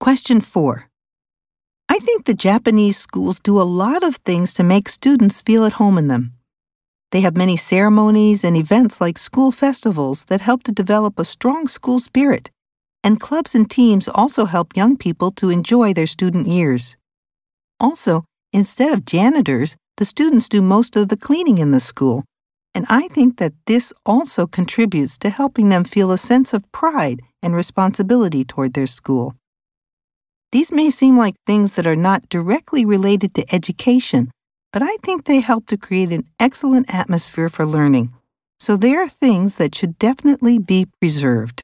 Question 4. I think the Japanese schools do a lot of things to make students feel at home in them. They have many ceremonies and events like school festivals that help to develop a strong school spirit, and clubs and teams also help young people to enjoy their student years. Also, instead of janitors, the students do most of the cleaning in the school, and I think that this also contributes to helping them feel a sense of pride and responsibility toward their school. These may seem like things that are not directly related to education, but I think they help to create an excellent atmosphere for learning. So they are things that should definitely be preserved.